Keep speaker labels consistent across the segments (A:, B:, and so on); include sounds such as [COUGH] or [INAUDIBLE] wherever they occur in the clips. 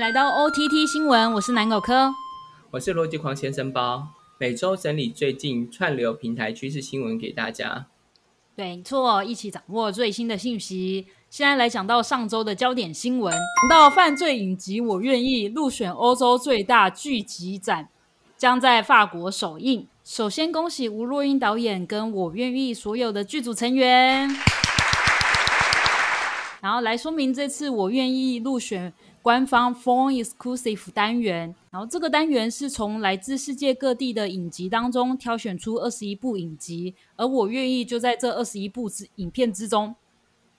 A: 迎来到 OTT 新闻，我是南狗科，
B: 我是逻辑狂先生包，每周整理最近串流平台趋势新闻给大家。
A: 对，错，一起掌握最新的信息。现在来讲到上周的焦点新闻，到犯罪影集，我愿意入选欧洲最大剧集展，将在法国首映。首先恭喜吴若英导演跟我愿意所有的剧组成员。然后来说明这次我愿意入选官方 Phone Exclusive 单元。然后这个单元是从来自世界各地的影集当中挑选出二十一部影集，而我愿意就在这二十一部之影片之中，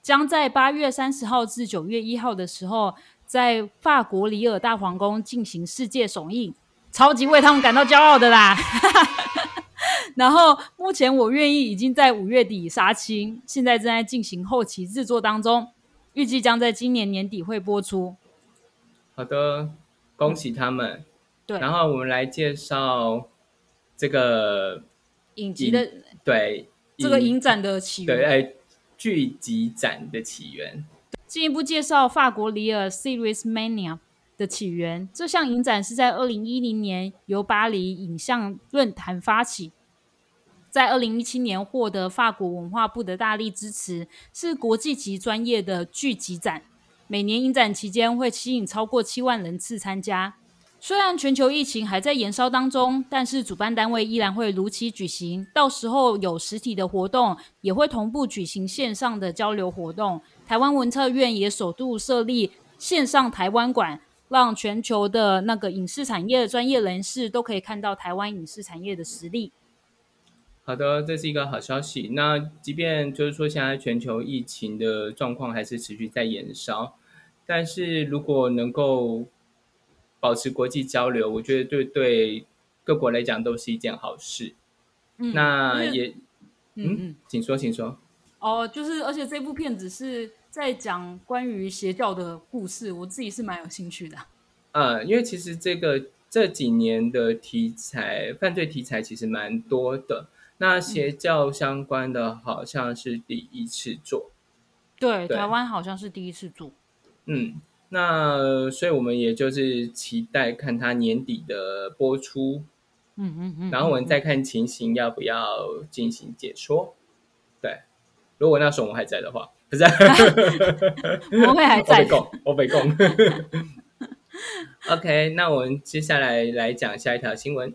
A: 将在八月三十号至九月一号的时候，在法国里尔大皇宫进行世界首映，超级为他们感到骄傲的啦！[LAUGHS] 然后目前我愿意已经在五月底杀青，现在正在进行后期制作当中。预计将在今年年底会播出。
B: 好的，恭喜他们。
A: 对，
B: 然后我们来介绍这个
A: 影集的
B: 对
A: 这个影展的起源，
B: 对，哎，剧集展的起源。
A: 进一步介绍法国里尔 Series Mania 的起源。这项影展是在二零一零年由巴黎影像论坛发起。在二零一七年获得法国文化部的大力支持，是国际级专业的剧集展。每年影展期间会吸引超过七万人次参加。虽然全球疫情还在延烧当中，但是主办单位依然会如期举行。到时候有实体的活动，也会同步举行线上的交流活动。台湾文策院也首度设立线上台湾馆，让全球的那个影视产业专业人士都可以看到台湾影视产业的实力。
B: 好的，这是一个好消息。那即便就是说，现在全球疫情的状况还是持续在延烧，但是如果能够保持国际交流，我觉得对对各国来讲都是一件好事。嗯，那也，嗯嗯，请说，请说。
A: 哦，就是而且这部片子是在讲关于邪教的故事，我自己是蛮有兴趣的。
B: 呃，因为其实这个这几年的题材，犯罪题材其实蛮多的。那邪教相关的好像是第一次做，
A: 对，台湾好像是第一次做。
B: 嗯，那所以我们也就是期待看它年底的播出，嗯嗯嗯，然后我们再看情形要不要进行解说。对，如果那时候我们还在的话，不是，[LAUGHS]
A: 我们还在，[LAUGHS]
B: 我被供。[LAUGHS] OK，那我们接下来来讲下一条新闻。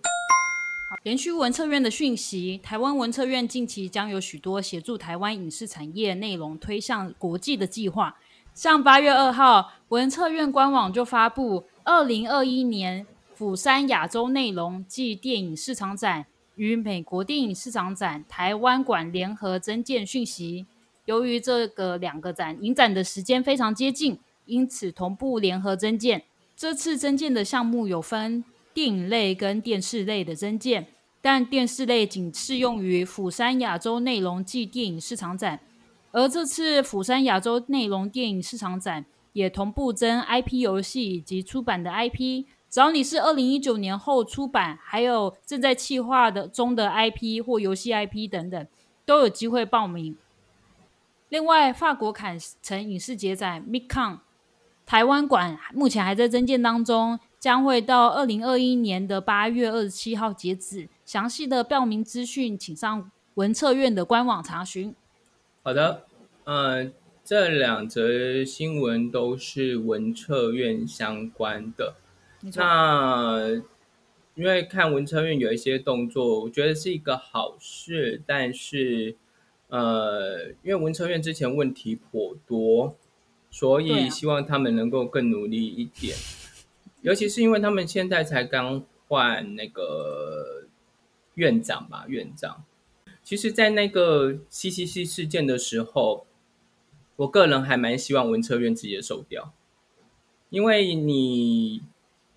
A: 连续文策院的讯息，台湾文策院近期将有许多协助台湾影视产业内容推向国际的计划。像八月二号，文策院官网就发布二零二一年釜山亚洲内容暨电影市场展与美国电影市场展台湾馆联合增建讯息。由于这个两个展影展的时间非常接近，因此同步联合增建。这次增建的项目有分。电影类跟电视类的增建，但电视类仅适用于釜山亚洲内容暨电影市场展，而这次釜山亚洲内容电影市场展也同步增 IP 游戏以及出版的 IP，只要你是二零一九年后出版，还有正在企划的中的 IP 或游戏 IP 等等，都有机会报名。另外，法国坎城影视节展 MidCon 台湾馆目前还在增建当中。将会到二零二一年的八月二十七号截止，详细的报名资讯请上文策院的官网查询。
B: 好的，呃，这两则新闻都是文策院相关的。那因为看文策院有一些动作，我觉得是一个好事，但是呃，因为文策院之前问题颇多，所以希望他们能够更努力一点。尤其是因为他们现在才刚换那个院长吧，院长。其实，在那个 CCC 事件的时候，我个人还蛮希望文策院直接收掉，因为你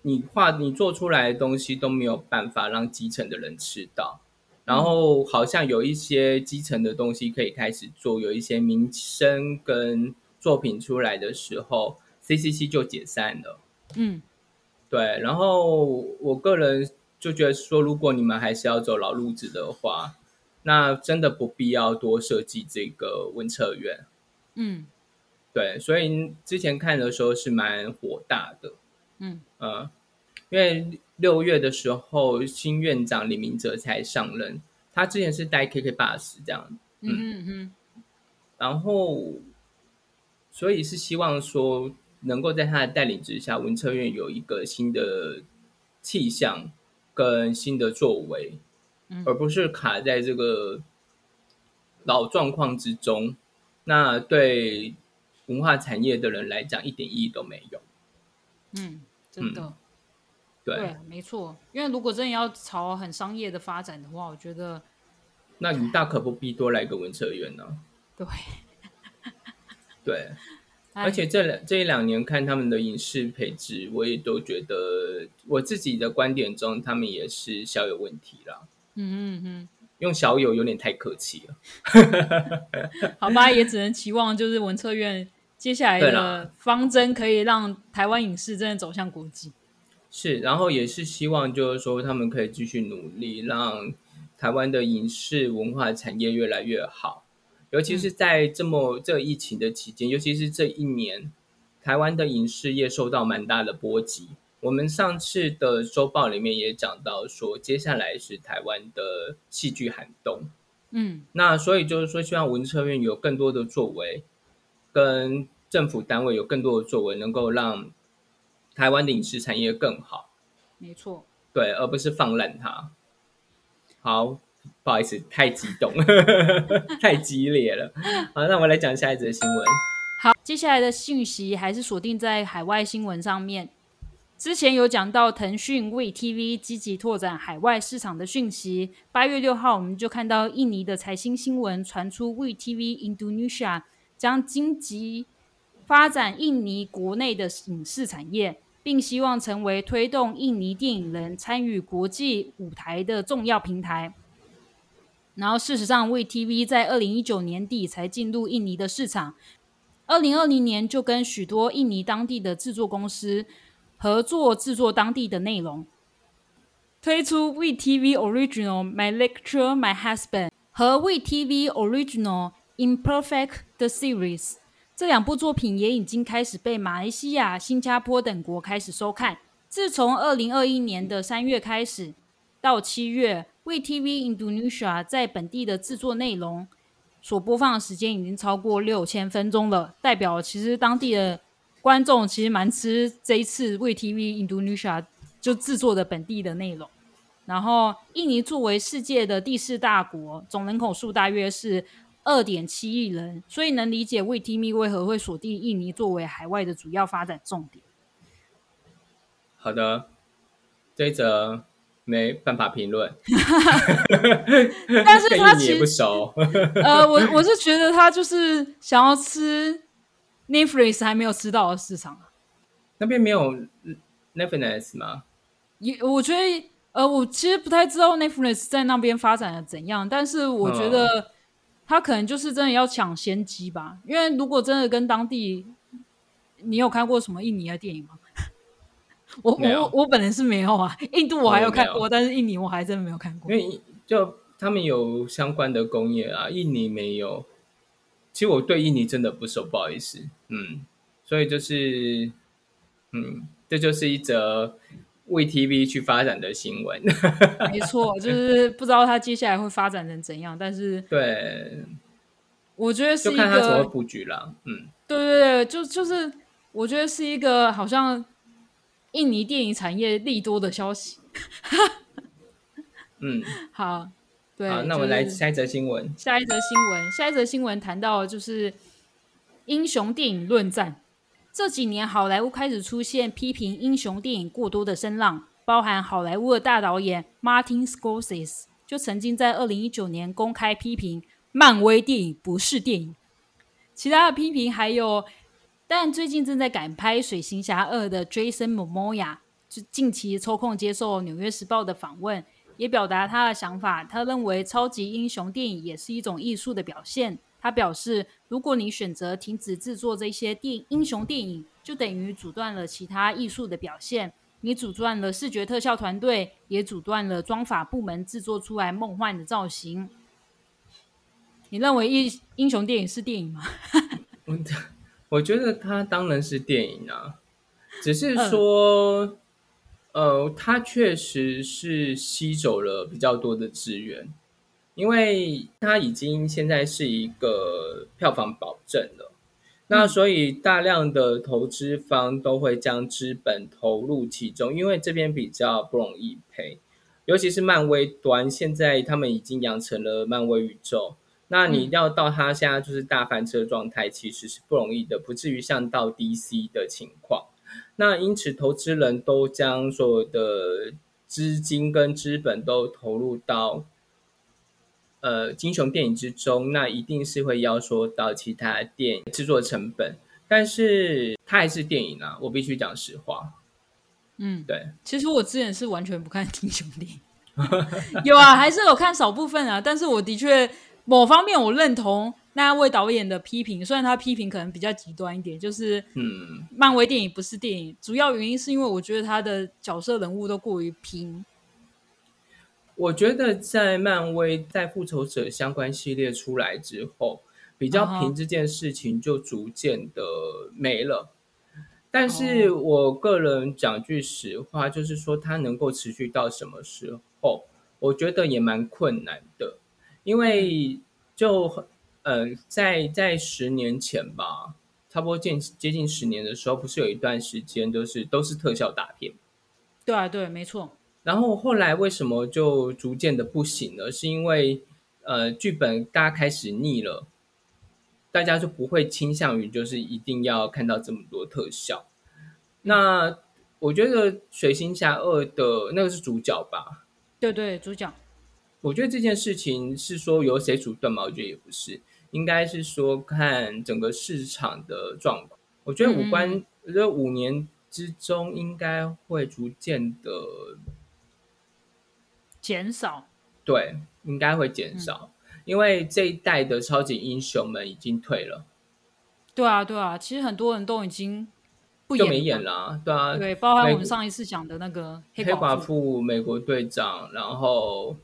B: 你画你做出来的东西都没有办法让基层的人吃到，然后好像有一些基层的东西可以开始做，有一些名声跟作品出来的时候，CCC 就解散了。嗯。对，然后我个人就觉得说，如果你们还是要走老路子的话，那真的不必要多设计这个文策院。嗯，对，所以之前看的时候是蛮火大的。
A: 嗯
B: 呃，因为六月的时候，新院长李明哲才上任，他之前是带 KK Bus 这样，
A: 嗯嗯嗯，
B: 然后所以是希望说能够在他的带领之下，文策院有一个新的气象跟新的作为，
A: 嗯
B: 而不是卡在这个老状况之中。那对文化产业的人来讲，一点意义都没有。
A: 嗯，真的，
B: 对，
A: 对，没错。因为如果真的要朝很商业的发展的话，我觉得
B: 那你大可不必多来个文策院呢、
A: 对，
B: 对，
A: 哎
B: 而且这两这一两年看他们的影视配置，我也都觉得我自己的观点中，他们也是小有问题啦。
A: 嗯嗯嗯。
B: 用小有有点太客气了。[LAUGHS]
A: 好吧，也只能期望就是文策院接下来的方针可以让台湾影视真的走向国际。
B: 是，然后也是希望就是说他们可以继续努力，让台湾的影视文化产业越来越好。尤其是在这么这疫情的期间，尤其是这一年，台湾的影视业受到蛮大的波及。我们上次的周报里面也讲到说，接下来是台湾的戏剧寒冬。
A: 嗯
B: 那所以就是说，希望文策院有更多的作为，跟政府单位有更多的作为，能够让台湾的影视产业更好。
A: 没错。
B: 对，而不是放烂它。好，不好意思，太激动，[LAUGHS] 太激烈了。好，那我们来讲下一则新闻。
A: 好，接下来的讯息还是锁定在海外新闻上面。之前有讲到腾讯为 TV 积极拓展海外市场的讯息。八月六号，我们就看到印尼的财新新闻传出为 TV Indonesia 将积极发展印尼国内的影视产业，并希望成为推动印尼电影人参与国际舞台的重要平台。然后，事实上，为 TV 在二零一九年底才进入印尼的市场，二零二零年就跟许多印尼当地的制作公司合作制作当地的内容，推出 WeTV Original My Lecture My Husband 和 WeTV Original Imperfect the Series 这两部作品也已经开始被马来西亚、新加坡等国开始收看。自从二零二一年的三月开始到七月 VTV Indonesia 在本地的制作内容所播放的时间已经超过六千分钟了，代表其实当地的观众其实蛮吃这一次为 TV Indonesia 就制作的本地的内容。然后，印尼作为世界的第四大国，总人口数大约是二点七亿人，所以能理解为 TV 为何会锁定印尼作为海外的主要发展重点。
B: 好的，这一则没办法评论，
A: 但是他其实不
B: 熟。
A: 呃，我我是觉得他就是想要吃 Netflix 还没有吃到的市场啊。
B: 那边没有 Netflix 吗？
A: 也我觉得，呃，我其实不太知道 Netflix 在那边发展的怎样，但是我觉得他可能就是真的要抢先机吧。因为如果真的跟当地，你有看过什么印尼的电影吗？我我我本人是没有啊，印度我还
B: 有
A: 有看过，但是印尼我还真的没有看过
B: 因。为就他们有相关的工业啊，印尼没有。其实我对印尼真的不熟，不好意思。嗯，所以就是，嗯，这就是一则为 TV 去发展的新闻。[LAUGHS]
A: 没错，就是不知道它接下来会发展成怎样，但是
B: 对，
A: 我觉得是
B: 看他怎么
A: 个，
B: 布局啦。嗯，
A: 对对对，就就是我觉得是一个好像印尼电影产业利多的消息。
B: 嗯，[LAUGHS]
A: 好，对，
B: 好，那我们
A: 就是
B: 来下一则新闻。
A: 下一则新闻。下一则新闻谈到的就是英雄电影论战。这几年，好莱坞开始出现批评英雄电影过多的声浪，包含好莱坞的大导演 Martin Scorsese 就曾经在二零一九年公开批评漫威电影不是电影。其他的批评还有，但最近正在赶拍《水行侠二》的 Jason Momoa，就近期抽空接受《纽约时报》的访问，也表达他的想法。他认为超级英雄电影也是一种艺术的表现。他表示，如果你选择停止制作这些电英雄电影，就等于阻断了其他艺术的表现。你阻断了视觉特效团队，也阻断了装法部门制作出来梦幻的造型。你认为英英雄电影是电影吗？[LAUGHS]
B: 我觉得它当然是电影啊，只是说，呃，它确实是吸走了比较多的资源，因为它已经现在是一个票房保证了，那所以大量的投资方都会将资本投入其中，因为这边比较不容易赔，尤其是漫威端，现在他们已经养成了漫威宇宙。那你要到他现在就是大翻车状态，其实是不容易的，不至于像到 DC 的情况。那因此，投资人都将所有的资金跟资本都投入到呃金雄电影之中，那一定是会要说到其他电影制作成本，但是它还是电影啊，我必须讲实话。
A: 嗯，
B: 对，
A: 其实我之前是完全不看金雄电影，[LAUGHS] 有啊，还是有看少部分啊，但是我的确。某方面我认同那位导演的批评，虽然他批评可能比较极端一点，就是
B: 嗯，
A: 漫威电影不是电影，主要原因是因为我觉得他的角色人物都过于拼。
B: 我觉得在漫威在复仇者相关系列出来之后，比较平这件事情就逐渐的没了。但是我个人讲句实话，就是说它能够持续到什么时候，我觉得也蛮困难的。因为就呃，在在十年前吧，差不多近接近十年的时候，不是有一段时间都是都是特效大片。
A: 对啊，对，没错。
B: 然后后来为什么就逐渐的不行了？是因为呃，剧本大家开始腻了，大家就不会倾向于就是一定要看到这么多特效。那我觉得《水行侠二》的那个是主角吧？
A: 对对，主角。
B: 我觉得这件事情是说由谁主断吗？我觉得也不是，应该是说看整个市场的状况。我觉得五关，我觉得五年之中应该会逐渐的
A: 减少。
B: 对，应该会减少，因为这一代的超级英雄们已经退了。
A: 对啊，对啊，其实很多人都已经不
B: 就没演了。对啊，
A: 对，包含我们上一次讲的那个
B: 黑寡妇、美国队长，然后。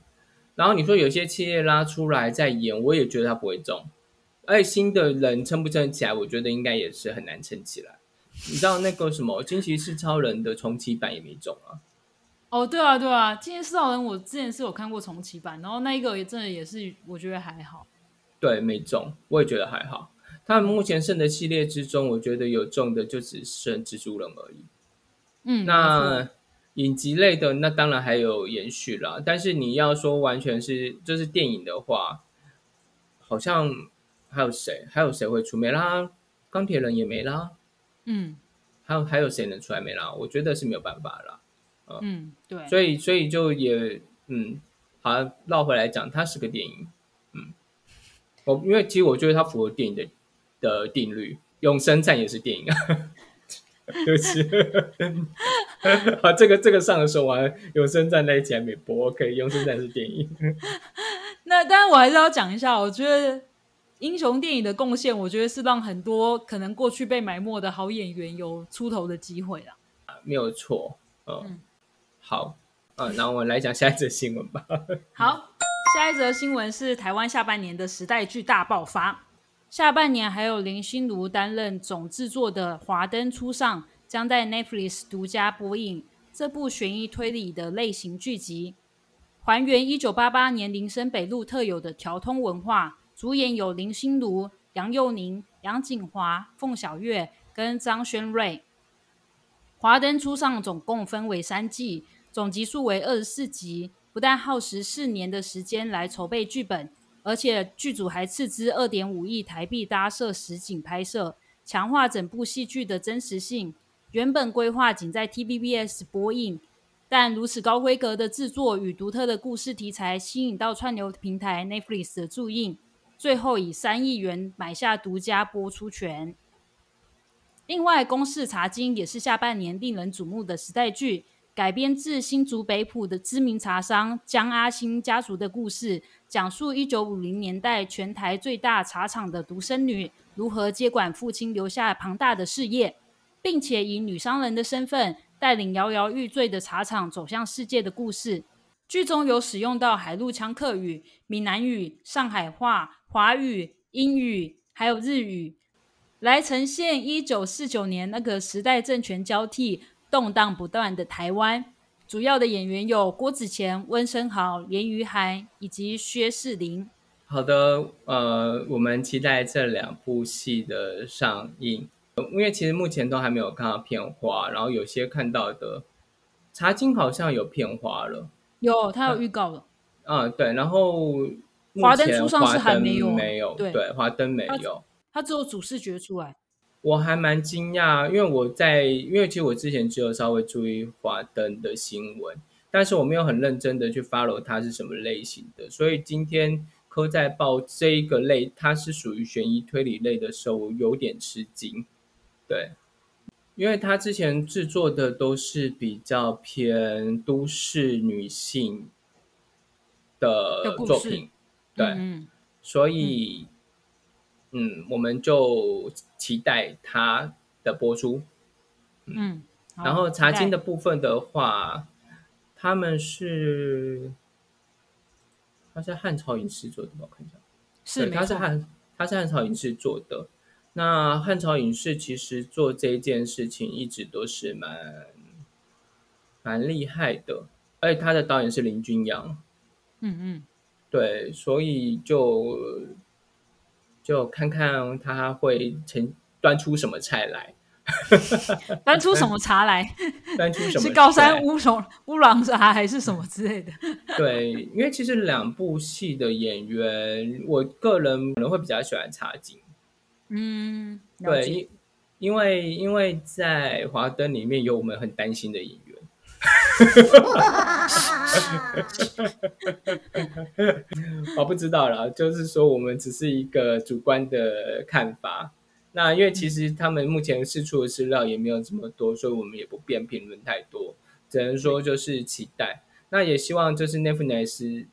B: 然后你说有些企业拉出来再演，我也觉得他不会中。而且新的人撑不撑起来，我觉得应该也是很难撑起来。你知道那个什么惊奇四超人的重启版也没中啊？
A: 哦，对啊，对啊，惊奇四超人我之前是有看过重启版，然后那一个也真的也是我觉得还好。
B: 对，没中，我也觉得还好。他们目前剩的系列之中，我觉得有中的就只剩蜘蛛人而已。
A: 嗯，
B: 那。影集类的那当然还有延续啦，但是你要说完全是就是电影的话，好像还有谁还有谁会出没啦？钢铁人也没啦，
A: 嗯，
B: 还有还有谁能出来没啦？我觉得是没有办法啦。
A: 嗯，对，
B: 所以所以就也嗯，好绕回来讲，它是个电影，嗯，我因为其实我觉得它符合电影的的定律，永生战也是电影啊。对不起，[LAUGHS] 好，这个这个上的时候，我还永生站在一起还没播。可以永生站是电影。[LAUGHS]
A: 那当然，我还是要讲一下，我觉得英雄电影的贡献，我觉得是让很多可能过去被埋没的好演员有出头的机会啦。
B: 没有错，嗯，好，嗯，那我们来讲下一则新闻吧。
A: 好，下一则新闻是台湾下半年的时代剧大爆发。下半年还有林心如担任总制作的《华灯初上》将在 Netflix 独家播映。这部悬疑推理的类型剧集，还原一九八八年林森北路特有的调通文化。主演有林心如、杨佑宁、杨锦华、凤小岳跟张轩瑞。《华灯初上》总共分为三季，总集数为二十四集，不但耗时四年的时间来筹备剧本。而且剧组还斥资二点五亿台币搭设实景拍摄，强化整部戏剧的真实性。原本规划仅在 TVBS 播映，但如此高规格的制作与独特的故事题材，吸引到串流平台 Netflix 的注印，最后以三亿元买下独家播出权。另外，《公式茶经》也是下半年令人瞩目的时代剧。改编自新竹北埔的知名茶商江阿兴家族的故事，讲述一九五零年代全台最大茶厂的独生女如何接管父亲留下庞大的事业，并且以女商人的身份带领摇摇欲坠的茶厂走向世界的故事。剧中有使用到海陆腔客语、闽南语、上海话、华语、英语，还有日语。来呈现一九四九年那个时代政权交替、动荡不断的台湾。主要的演员有郭子乾、温升豪、连于涵以及薛仕凌。
B: 好的，呃，我们期待这两部戏的上映，因为其实目前都还没有看到片花，然后有些看到的《茶经》好像有片花了，
A: 有，他有预告了。
B: 嗯，对，然后
A: 华灯初上是还没有，
B: 没有，对，华灯没有，
A: 他只有主视觉出来。
B: 我还蛮惊讶，因为我在，因为其实我之前只有稍微注意华灯的新闻，但是我没有很认真的去 follow 它是什么类型的，所以今天科在报这一个类，它是属于悬疑推理类的时候，我有点吃惊，对，因为他之前制作的都是比较偏都市女性的作品，对，所以。嗯，我们就期待它的播出。
A: 嗯，
B: 然后茶经的部分的话，他们是，他是汉朝影视做的，我看一下，
A: 是，
B: 他是汉，他是汉朝影视做的。那汉朝影视其实做这件事情一直都是蛮蛮厉害的，而且他的导演是林君阳。
A: 嗯嗯，
B: 对，所以就。就看看他会成端出什么菜来，[LAUGHS]
A: 端出什么茶来？
B: 端出什么？
A: 是高山乌龙乌龙茶还是什么之类的？[LAUGHS]
B: 对，因为其实两部戏的演员，我个人可能会比较喜欢茶景。
A: 嗯，
B: 对，因因为因为在华灯里面有我们很担心的演员。我 [LAUGHS] 不知道了，就是说我们只是一个主观的看法。那因为其实他们目前释出的资料也没有这么多，所以我们也不便评论太多，只能说就是期待。那也希望就是 Netflix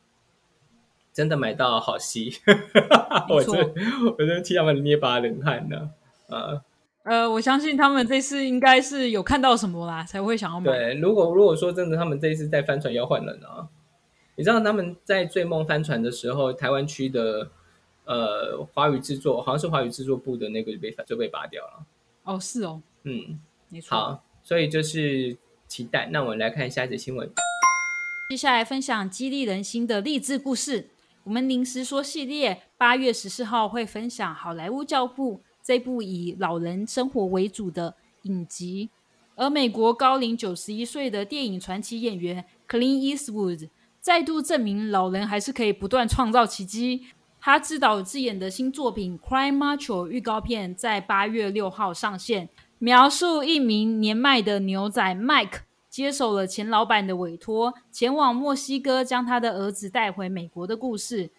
B: 真的买到好戏，[LAUGHS] 我真我真替他们捏把冷汗呢，啊。
A: 呃，我相信他们这次应该是有看到什么啦，才会想要买。
B: 对，如果如果说真的，他们这一次在帆船要换人啊，你知道他们在追梦帆船的时候，台湾区的呃华语制作好像是华语制作部的那个就被就被拔掉了。
A: 哦，是
B: 哦，嗯，
A: 没错。
B: 好，所以就是期待。那我们来看下一则新闻。
A: 接下来分享激励人心的励志故事。我们临时说系列八月十四号会分享好莱坞教父。这部以老人生活为主的影集，而美国高龄九十一岁的电影传奇演员 Clint Eastwood 再度证明老人还是可以不断创造奇迹。他自导自演的新作品《Crime Macho》预告片在八月六号上线，描述一名年迈的牛仔 Mike 接手了前老板的委托，前往墨西哥将他的儿子带回美国的故事。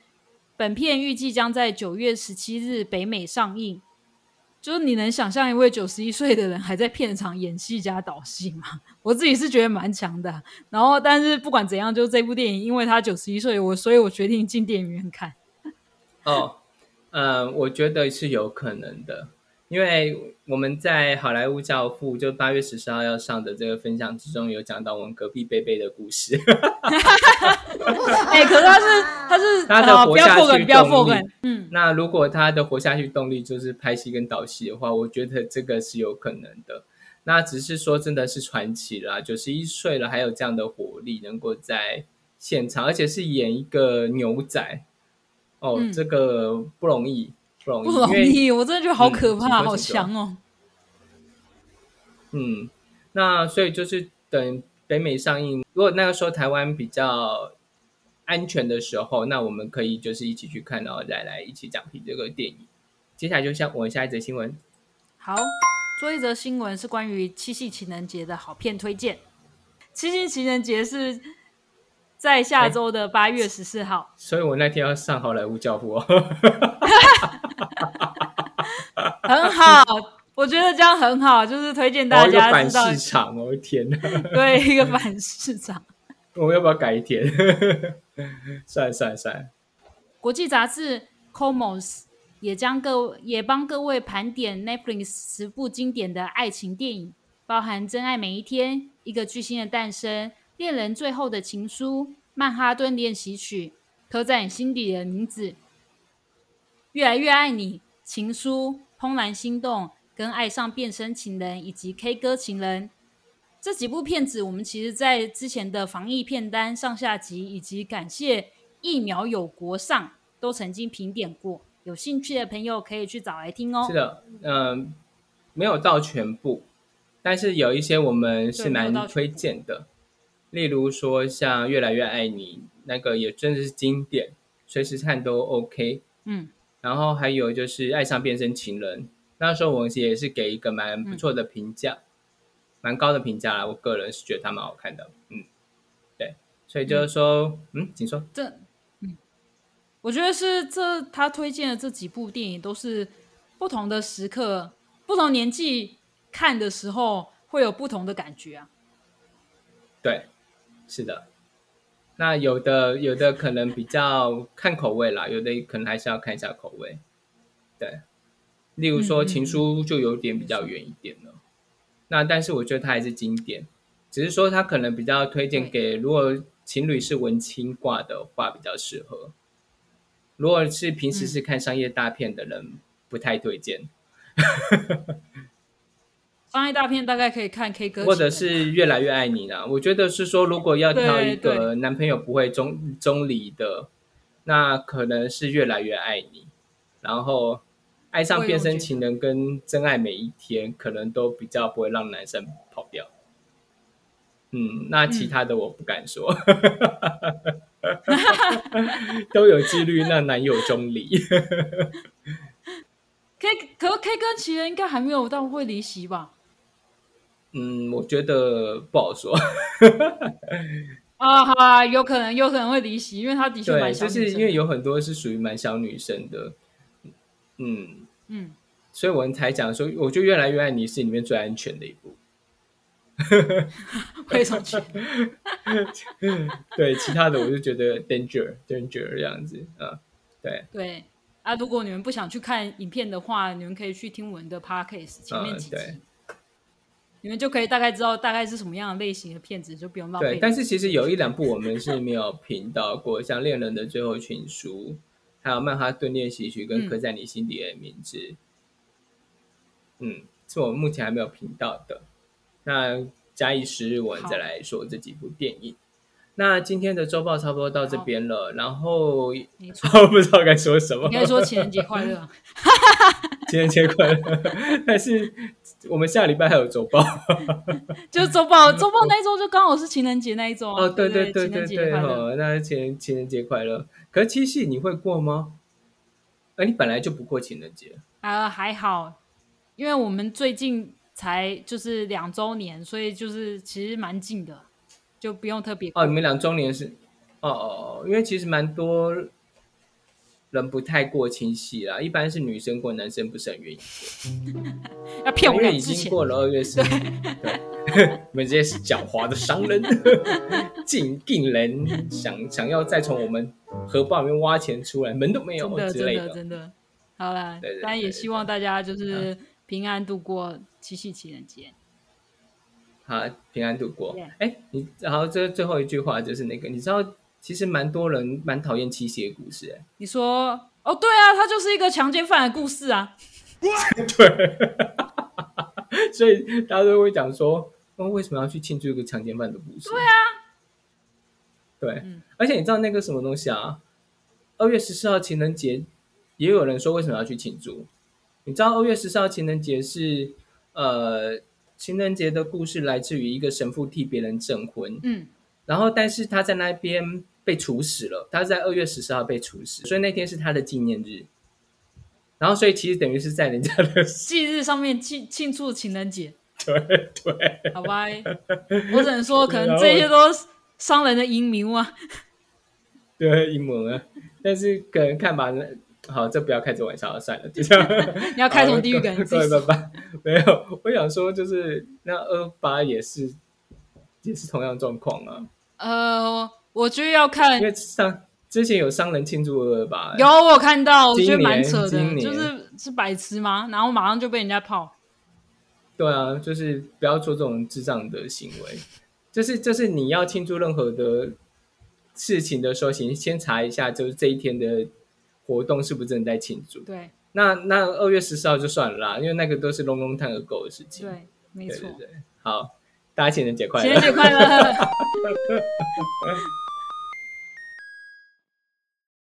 A: 本片预计将在九月十七日北美上映。就是你能想象一位九十一岁的人还在片场演戏加导戏吗？[LAUGHS] 我自己是觉得蛮强的。然后，但是不管怎样，就这部电影，因为他九十一岁，我所以我决定进电影院看。[LAUGHS]
B: 哦，嗯，我觉得是有可能的。因为我们在好莱坞教父就八月十四号要上的这个分享之中，有讲到我们隔壁贝贝的故事。[LAUGHS]
A: 哎，可是他是 [LAUGHS] 他是
B: 他的活下去动
A: 力。嗯，
B: 那如果他的活下去动力就是拍戏跟导戏的话，我觉得这个是有可能的。那只是说真的是传奇啦，九十一岁了还有这样的活力，能够在现场，而且是演一个牛仔。哦，这个不容易。不
A: 容易，我真的觉得好可怕，好强哦。
B: 嗯，那所以就是等北美上映，如果那个时候台湾比较安全的时候，那我们可以就是一起去看，然后再来一起讲评这个电影。接下来就像我下一则新闻。
A: 好，做一则新闻是关于七夕情人节的好片推荐。七夕情人节是。在下周的八月十四号，
B: 所以我那天要上好莱坞教父哦，[LAUGHS] [LAUGHS] [LAUGHS]
A: 很好，我觉得这样很好，就是推荐大家
B: 反市场哦，天哪，[LAUGHS]
A: 对，一个反市场，[LAUGHS]
B: 我们要不要改一天？算了算了算了。
A: 国际杂志 Comos 也将各也帮各位盘点 Netflix 十部经典的爱情电影，包含《真爱每一天》、《一个巨星的诞生》。恋人最后的情书、曼哈顿练习曲、刻在你心底的名字、越来越爱你、情书、《怦然心动》跟《爱上变身情人》以及《K 歌情人》这几部片子，我们其实在之前的防疫片单上下集以及感谢疫苗有国上都曾经评点过，有兴趣的朋友可以去找来听哦。
B: 是的，嗯，没有到全部，但是有一些我们是蛮推荐的，例如说像《越来越爱你》，那个也真的是经典，随时看都 OK。
A: 嗯。
B: 然后还有就是《爱上变身情人》，那时候我们也是给一个蛮不错的评价，蛮高的评价啦。我个人是觉得它蛮好看的，嗯，对，所以就是说，嗯，请说。
A: 这，嗯，我觉得是这他推荐的这几部电影都是不同的时刻、不同年纪看的时候会有不同的感觉啊。
B: 对，是的。那有的有的可能比较看口味啦，有的可能还是要看一下口味。对，例如说《情书》就有点比较远一点了。那但是我觉得它还是经典，只是说它可能比较推荐给如果情侣是文青挂的话比较适合。如果是平时是看商业大片的人，不太推荐。[LAUGHS]
A: 商业大片大概可以看 K 歌，
B: 或者是越来越爱你啦？我觉得是说，如果要挑一个男朋友不会中中离的，那可能是越来越爱你。然后爱上变身情人跟真爱每一天，可能都比较不会让男生跑掉。嗯，那其他的我不敢说，[LAUGHS] 都有几率让男友中离。
A: K 可 K 歌情人应该还没有到会离席吧？
B: 嗯，我觉得不好说。[LAUGHS]
A: 啊哈，有可能，有可能会离席，因为他的确蛮
B: 小就是因为有很多是属于蛮小女生的。
A: 嗯嗯，
B: 所以我们才讲说，我就越来越爱你是里面最安全的一部。
A: 会上去。[LAUGHS]
B: 对，其他的我就觉得 danger danger 这样子啊。对
A: 对啊，如果你们不想去看影片的话，你们可以去听我们的 podcast 前面几集。你们就可以大概知道大概是什么样的类型的片子，就不用浪费。
B: 对，但是其实有一两部我们是没有评到过，像《恋人的最后情书》，还有《曼哈顿练习曲》跟《刻在你心底的名字》。嗯，是我们目前还没有评到的。那加以时日我们再来说这几部电影。那今天的周报差不多到这边了，然后 [LAUGHS] 我不知道该说什么。
A: 应该说情人节快乐，[LAUGHS]
B: 情人节快乐。但是我们下礼拜还有周报，[LAUGHS]
A: 就周报，周报那一周就刚好是情人节那一周
B: 哦，对对
A: 对
B: 对对，好，那情情人节快乐。可是七夕你会过吗？哎，你本来就不过情人节
A: 啊，还好，因为我们最近才就是两周年，所以就是其实蛮近的。就不用特别
B: 哦，你们两周年是哦哦，因为其实蛮多人不太过清晰啦，一般是女生过，男生不是很愿意
A: 过。[LAUGHS] 要骗我，
B: 因为已经过了二月十，[LAUGHS] 对，我们这些是狡猾的商人，尽 [LAUGHS] 尽人想想要再从我们荷包里面挖钱出来，门都没有之类
A: 的，真的。好了，当然也希望大家就是平安度过七夕情人节。
B: 好，平安度过。哎，你然后这最后一句话就是那个，你知道，其实蛮多人蛮讨厌七夕的故事。哎，
A: 你说，哦，对啊，它就是一个强奸犯的故事啊。[LAUGHS]
B: 对，[LAUGHS] 所以大家都会讲说，那为什么要去庆祝一个强奸犯的故事？
A: 对啊，
B: 对，而且你知道那个什么东西啊？二月十四号情人节，也有人说为什么要去庆祝？你知道二月十四号情人节是呃。情人节的故事来自于一个神父替别人证婚，
A: 嗯，
B: 然后但是他在那边被处死了，他是在二月十四号被处死，所以那天是他的纪念日。然后所以其实等于是在人家的
A: 忌日上面庆庆祝情人节，
B: 对对，
A: 好吧，我只能说可能这些都是商人的阴谋啊，[LAUGHS]
B: 对阴谋啊，但是可能看法呢。好，这不要开这玩笑，算了，就这样。[LAUGHS]
A: 你要开从地狱梗，
B: 对拜拜。没有，我想说，就是那二八也是，也是同样状况啊。
A: 呃，我觉得要看，
B: 因为上之前有商人庆祝二八，
A: 有我看到，我觉得蛮扯的，就是是白痴吗？然后马上就被人家泡。
B: 对啊，就是不要做这种智障的行为。就是就是你要庆祝任何的事情的时候，请先查一下，就是这一天的。活动是不是正在庆祝？
A: 对，
B: 那那二月十四号就算了啦，因为那个都是龙龙探而狗的事情。
A: 对，没错。
B: 对对对，好，大家情人节快乐！
A: 情人节快乐！